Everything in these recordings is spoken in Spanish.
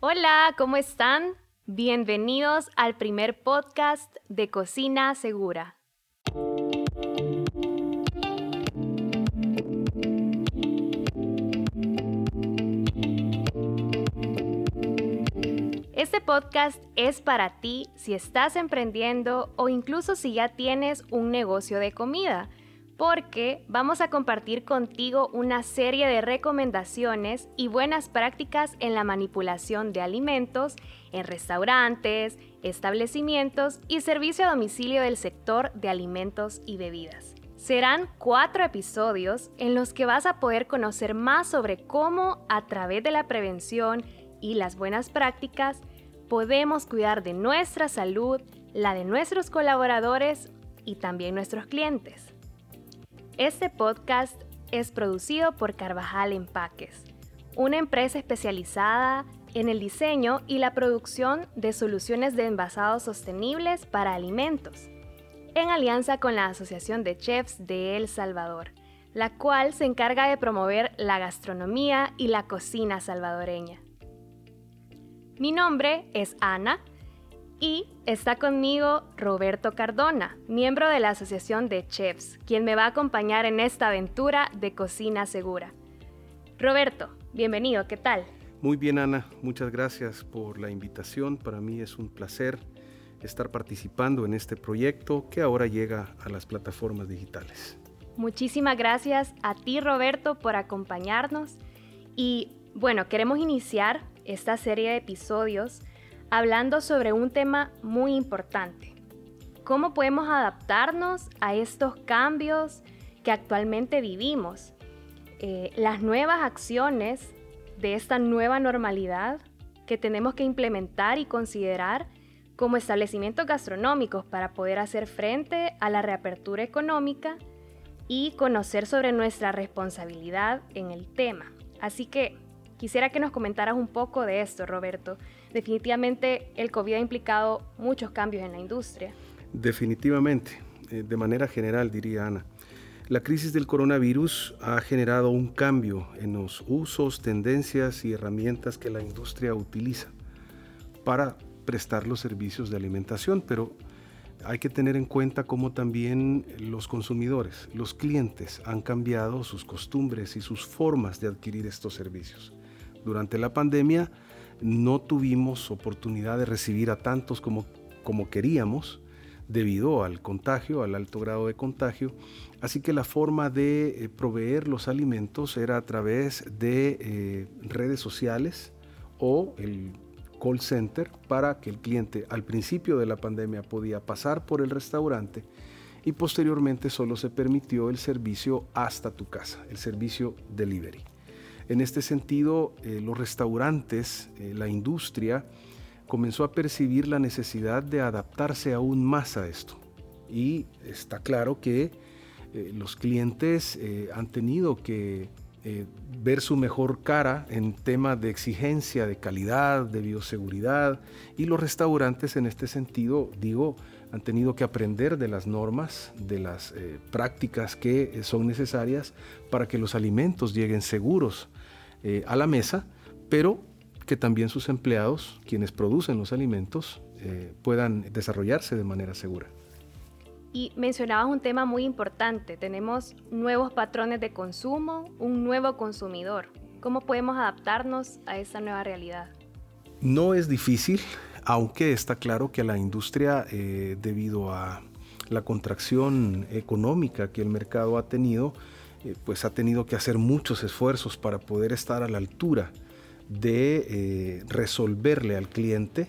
Hola, ¿cómo están? Bienvenidos al primer podcast de Cocina Segura. Este podcast es para ti si estás emprendiendo o incluso si ya tienes un negocio de comida porque vamos a compartir contigo una serie de recomendaciones y buenas prácticas en la manipulación de alimentos en restaurantes, establecimientos y servicio a domicilio del sector de alimentos y bebidas. Serán cuatro episodios en los que vas a poder conocer más sobre cómo a través de la prevención y las buenas prácticas podemos cuidar de nuestra salud, la de nuestros colaboradores y también nuestros clientes. Este podcast es producido por Carvajal Empaques, una empresa especializada en el diseño y la producción de soluciones de envasados sostenibles para alimentos, en alianza con la Asociación de Chefs de El Salvador, la cual se encarga de promover la gastronomía y la cocina salvadoreña. Mi nombre es Ana y está conmigo Roberto Cardona, miembro de la Asociación de Chefs, quien me va a acompañar en esta aventura de cocina segura. Roberto, bienvenido, ¿qué tal? Muy bien, Ana, muchas gracias por la invitación. Para mí es un placer estar participando en este proyecto que ahora llega a las plataformas digitales. Muchísimas gracias a ti, Roberto, por acompañarnos. Y bueno, queremos iniciar esta serie de episodios hablando sobre un tema muy importante. ¿Cómo podemos adaptarnos a estos cambios que actualmente vivimos? Eh, las nuevas acciones de esta nueva normalidad que tenemos que implementar y considerar como establecimientos gastronómicos para poder hacer frente a la reapertura económica y conocer sobre nuestra responsabilidad en el tema. Así que quisiera que nos comentaras un poco de esto, Roberto definitivamente el COVID ha implicado muchos cambios en la industria. Definitivamente, eh, de manera general diría Ana. La crisis del coronavirus ha generado un cambio en los usos, tendencias y herramientas que la industria utiliza para prestar los servicios de alimentación, pero hay que tener en cuenta cómo también los consumidores, los clientes han cambiado sus costumbres y sus formas de adquirir estos servicios. Durante la pandemia, no tuvimos oportunidad de recibir a tantos como, queríamos debido al contagio, al alto grado de contagio. Así que la forma de eh, proveer los alimentos era a través de eh, redes sociales o el call center para que el cliente al principio de la pandemia podía pasar por el restaurante y posteriormente solo se permitió el servicio hasta tu casa, el servicio delivery. En este sentido, eh, los restaurantes, eh, la industria, comenzó a percibir la necesidad de adaptarse aún más a esto. Y está claro que eh, los clientes han tenido que ver su mejor cara en tema de exigencia, de calidad, de bioseguridad. Y los restaurantes en este sentido, digo, han tenido que aprender de las normas, de las prácticas que son necesarias para que los alimentos lleguen seguros eh, a la mesa, pero que también sus empleados, quienes producen los alimentos, eh, puedan desarrollarse de manera segura. Y mencionabas un tema muy importante, tenemos nuevos patrones de consumo, un nuevo consumidor. ¿Cómo podemos adaptarnos a esa nueva realidad? No es difícil, aunque está claro que la industria, eh, debido a la contracción económica que el mercado ha tenido, eh, pues ha tenido que hacer muchos esfuerzos para poder estar a la altura de eh, resolverle al cliente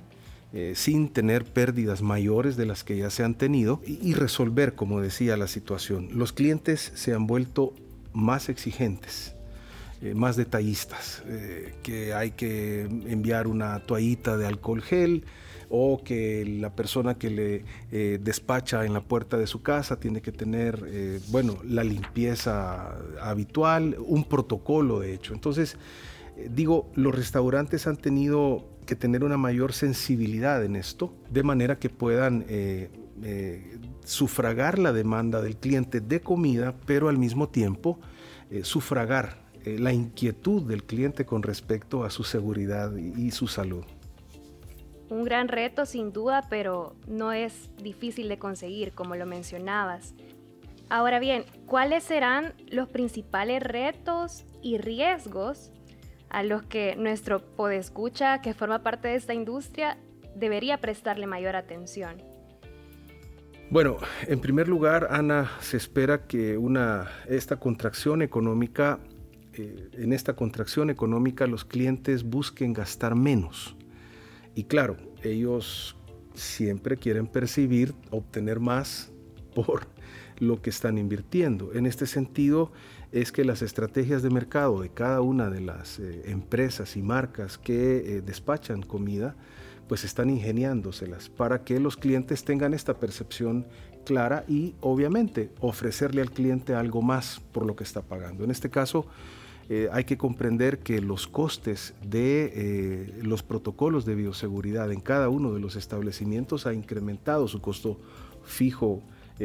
eh, sin tener pérdidas mayores de las que ya se han tenido y, resolver, como decía, la situación. Los clientes se han vuelto más exigentes, más detallistas, que hay que enviar una toallita de alcohol gel, o que la persona que le eh, despacha en la puerta de su casa tiene que tener, eh, bueno, la limpieza habitual, un protocolo de hecho. Entonces, eh, digo, los restaurantes han tenido que tener una mayor sensibilidad en esto, de manera que puedan sufragar la demanda del cliente de comida, pero al mismo tiempo sufragar la inquietud del cliente con respecto a su seguridad y su salud. Un gran reto sin duda, pero no es difícil de conseguir, como lo mencionabas. Ahora bien, ¿cuáles serán los principales retos y riesgos a los que nuestro podescucha que forma parte de esta industria debería prestarle mayor atención? Bueno, en primer lugar, Ana, se espera que una, esta contracción económica, eh, en esta contracción económica los clientes busquen gastar menos. Y claro, ellos siempre quieren percibir, obtener más por lo que están invirtiendo. En este sentido, es que las estrategias de mercado de cada una de las eh, empresas y marcas que eh, despachan comida, pues están ingeniándoselas para que los clientes tengan esta percepción clara y obviamente ofrecerle al cliente algo más por lo que está pagando. En este caso, eh, hay que comprender que los costes de los protocolos de bioseguridad en cada uno de los establecimientos ha incrementado su costo fijo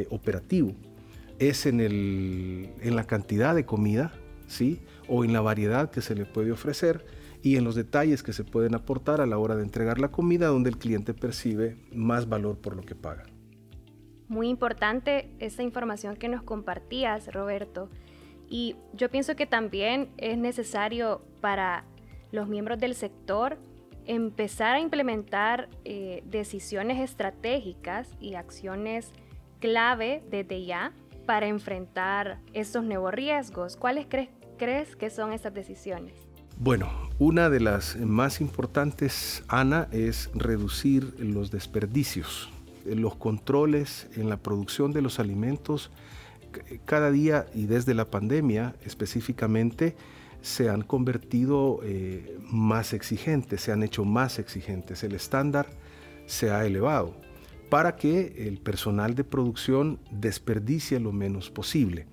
operativo es en, el, en la cantidad de comida, ¿sí? O en la variedad que se le puede ofrecer y en los detalles que se pueden aportar a la hora de entregar la comida donde el cliente percibe más valor por lo que paga. Muy importante esta información que nos compartías, Roberto. Y yo pienso que también es necesario para los miembros del sector empezar a implementar eh, decisiones estratégicas y acciones clave desde ya para enfrentar estos nuevos riesgos? ¿Cuáles crees, crees que son esas decisiones? Bueno, una de las más importantes, Ana, es reducir los desperdicios, los controles en la producción de los alimentos. Cada día y desde la pandemia específicamente se han convertido eh, más exigentes, se han hecho más exigentes. El estándar se ha elevado para que el personal de producción desperdicie lo menos posible.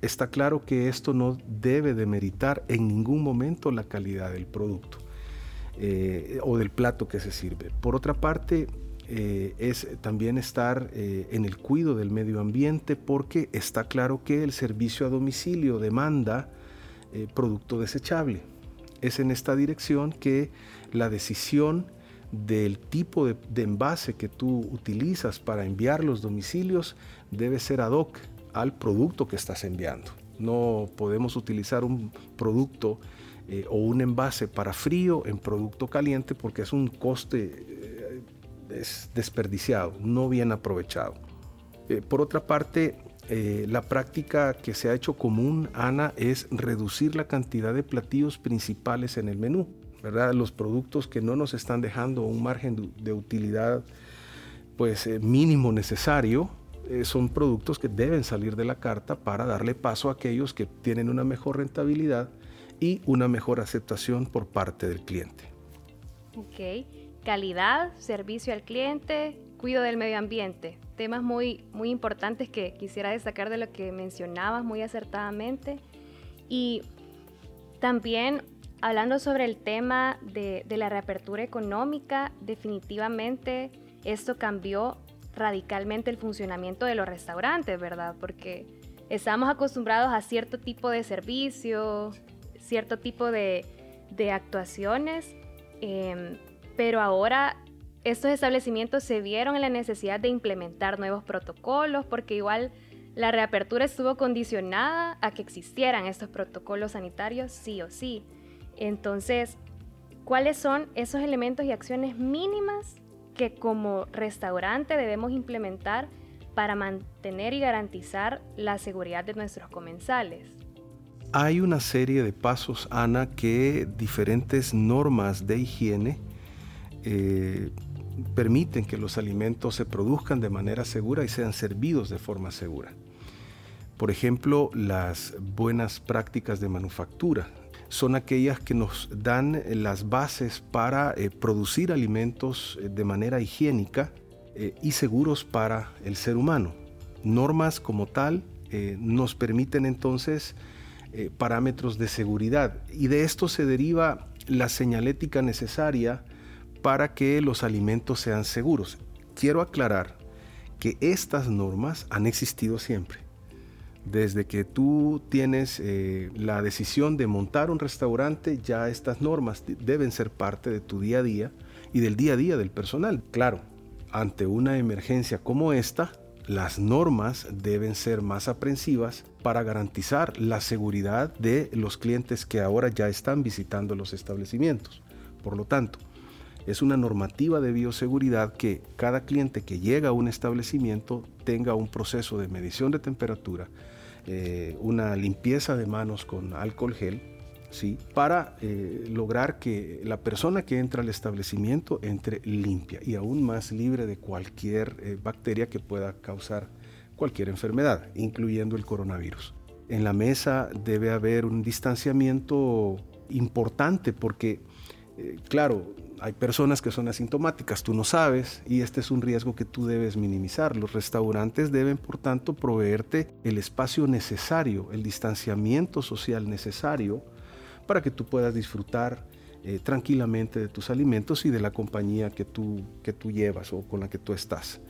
Está claro que esto no debe demeritar en ningún momento la calidad del producto eh, o del plato que se sirve. Por otra parte, eh, es también estar eh, en el cuidado del medio ambiente porque está claro que el servicio a domicilio demanda producto desechable. Es en esta dirección que la decisión del tipo de, envase que tú utilizas para enviar los domicilios debe ser ad hoc al producto que estás enviando. No podemos utilizar un producto eh, o un envase para frío en producto caliente porque es un coste eh, desperdiciado, no bien aprovechado. Eh, por otra parte, la práctica que se ha hecho común, Ana, es reducir la cantidad de platillos principales en el menú. Los productos que no nos están dejando un margen de, utilidad pues eh, mínimo necesario eh, son productos que deben salir de la carta para darle paso a aquellos que tienen una mejor rentabilidad y una mejor aceptación por parte del cliente. Ok, calidad, servicio al cliente, cuido del medio ambiente, temas muy, muy importantes que quisiera destacar de lo que mencionabas muy acertadamente. Y también Hablando sobre el tema de, la reapertura económica, definitivamente esto cambió radicalmente el funcionamiento de los restaurantes, ¿verdad? Porque estamos acostumbrados a cierto tipo de servicio, cierto tipo de, actuaciones, em, pero ahora estos establecimientos se vieron en la necesidad de implementar nuevos protocolos, porque igual la reapertura estuvo condicionada a que existieran estos protocolos sanitarios sí o sí. Entonces, ¿cuáles son esos elementos y acciones mínimas que como restaurante debemos implementar para mantener y garantizar la seguridad de nuestros comensales? Hay una serie de pasos, Ana, que diferentes normas de higiene eh, permiten que los alimentos se produzcan de manera segura y sean servidos de forma segura. Por ejemplo, las buenas prácticas de manufactura son aquellas que nos dan las bases para eh, producir alimentos eh, de manera higiénica y seguros para el ser humano. Normas como tal nos permiten entonces parámetros de seguridad y de esto se deriva la señalética necesaria para que los alimentos sean seguros. Quiero aclarar que estas normas han existido siempre Desde que tú tienes eh, la decisión de montar un restaurante, ya estas normas deben ser parte de tu día a día y del día a día del personal. Claro, ante una emergencia como esta, las normas deben ser más aprensivas para garantizar la seguridad de los clientes que ahora ya están visitando los establecimientos. Por lo tanto, es una normativa de bioseguridad que cada cliente que llega a un establecimiento tenga un proceso de medición de temperatura, eh, una limpieza de manos con alcohol gel, ¿sí? para eh, lograr que la persona que entra al establecimiento entre limpia y aún más libre de cualquier eh, bacteria que pueda causar cualquier enfermedad, incluyendo el coronavirus. En la mesa debe haber un distanciamiento importante porque, claro, hay personas que son asintomáticas, tú no sabes, y este es un riesgo que tú debes minimizar. Los restaurantes deben, por tanto, proveerte el espacio necesario, el distanciamiento social necesario para que tú puedas disfrutar eh, tranquilamente de tus alimentos y de la compañía que tú, que tú llevas o con la que tú estás.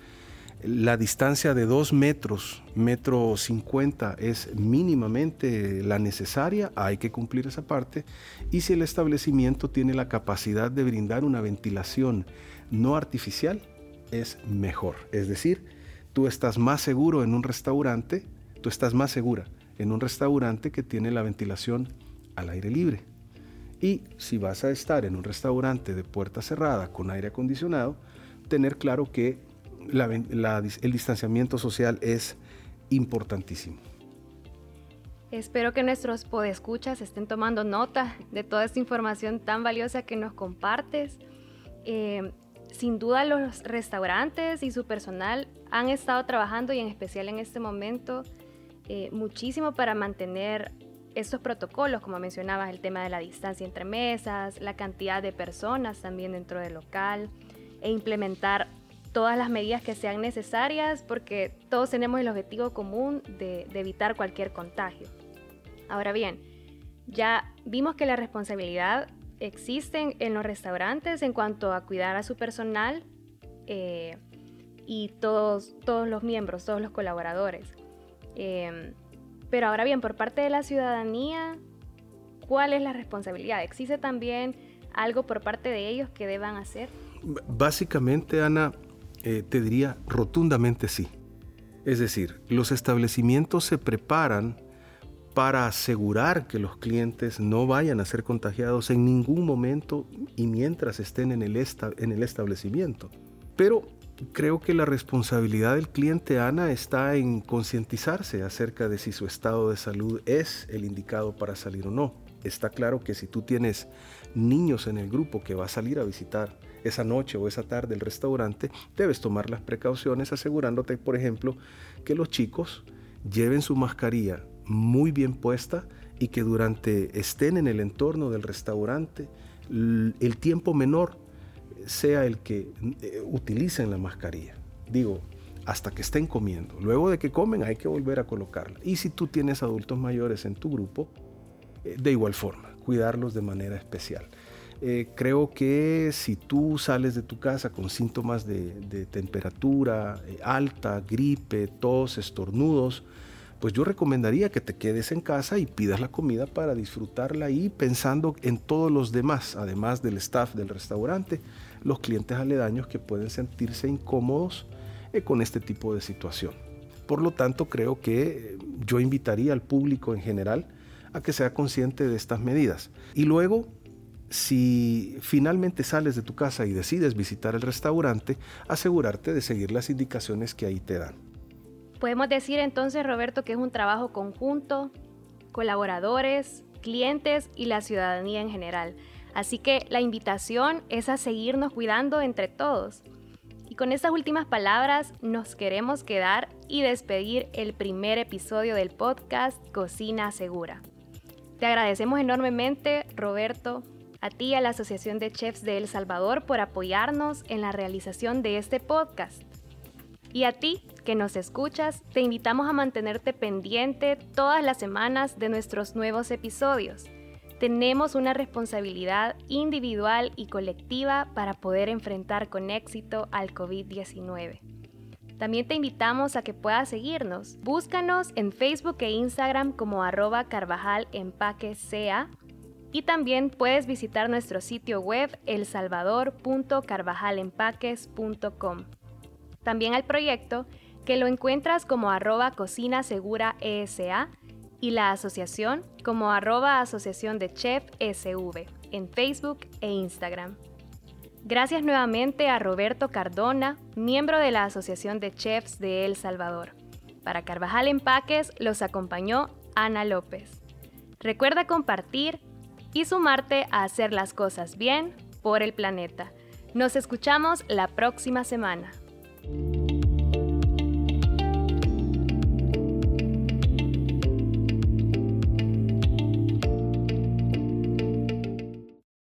La distancia de 2 metros, metro 50 es mínimamente la necesaria, hay que cumplir esa parte. Y si el establecimiento tiene la capacidad de brindar una ventilación no artificial, es mejor. Es decir, tú estás más seguro en un restaurante, tú estás más segura en un restaurante que tiene la ventilación al aire libre. Y si vas a estar en un restaurante de puerta cerrada con aire acondicionado, tener claro que el distanciamiento social es importantísimo. Espero que nuestros podescuchas estén tomando nota de toda esta información tan valiosa que nos compartes. Eh, sin duda los restaurantes y su personal han estado trabajando y en especial en este momento eh, muchísimo para mantener estos protocolos, como mencionabas, el tema de la distancia entre mesas, la cantidad de personas también dentro del local e implementar todas las medidas que sean necesarias porque todos tenemos el objetivo común de, evitar cualquier contagio. Ahora bien, ya vimos que la responsabilidad existe en los restaurantes en cuanto a cuidar a su personal eh, y todos, todos los miembros, todos los colaboradores. Em, pero ahora bien, por parte de la ciudadanía, ¿cuál es la responsabilidad? ¿Existe también algo por parte de ellos que deban hacer? Básicamente, Ana, eh, te diría rotundamente sí. Es decir, los establecimientos se preparan para asegurar que los clientes no vayan a ser contagiados en ningún momento y mientras estén en el, en el establecimiento. Pero creo que la responsabilidad del cliente, Ana, está en concientizarse acerca de si su estado de salud es el indicado para salir o no. Está claro que si tú tienes niños en el grupo que va a salir a visitar esa noche o esa tarde el restaurante, debes tomar las precauciones asegurándote, por ejemplo, que los chicos lleven su mascarilla muy bien puesta y que durante estén en el entorno del restaurante el tiempo menor sea el que eh, utilicen la mascarilla. Digo, hasta que estén comiendo. Luego de que comen hay que volver a colocarla. Y si tú tienes adultos mayores en tu grupo, eh, de igual forma, cuidarlos de manera especial. Eh, creo que si tú sales de tu casa con síntomas de, temperatura alta, gripe, tos, estornudos, pues yo recomendaría que te quedes en casa y pidas la comida para disfrutarla ahí pensando en todos los demás, además del staff del restaurante, los clientes aledaños que pueden sentirse incómodos eh, con este tipo de situación. Por lo tanto, creo que eh, yo invitaría al público en general a que sea consciente de estas medidas. Y luego, si finalmente sales de tu casa y decides visitar el restaurante, asegurarte de seguir las indicaciones que ahí te dan. Podemos decir entonces, Roberto, que es un trabajo conjunto, colaboradores, clientes y la ciudadanía en general. Así que la invitación es a seguirnos cuidando entre todos. Y con estas últimas palabras nos queremos quedar y despedir el primer episodio del podcast Cocina Segura. Te agradecemos enormemente, Roberto, a ti a la Asociación de Chefs de El Salvador por apoyarnos en la realización de este podcast. Y a ti, que nos escuchas, te invitamos a mantenerte pendiente todas las semanas de nuestros nuevos episodios tenemos una responsabilidad individual y colectiva para poder enfrentar con éxito al COVID-19. También te invitamos a que puedas seguirnos. Búscanos en Facebook e Instagram como arroba Carvajal Sea y también puedes visitar nuestro sitio web elsalvador.carvajalempaques.com. También al proyecto que lo encuentras como arroba Cocina Segura ESA y la asociación como arroba Asociación de Chef SV en Facebook e Instagram. Gracias nuevamente a Roberto Cardona, miembro de la Asociación de Chefs de El Salvador. Para Carvajal Empaques los acompañó Ana López. Recuerda compartir y sumarte a hacer las cosas bien por el planeta. Nos escuchamos la próxima semana.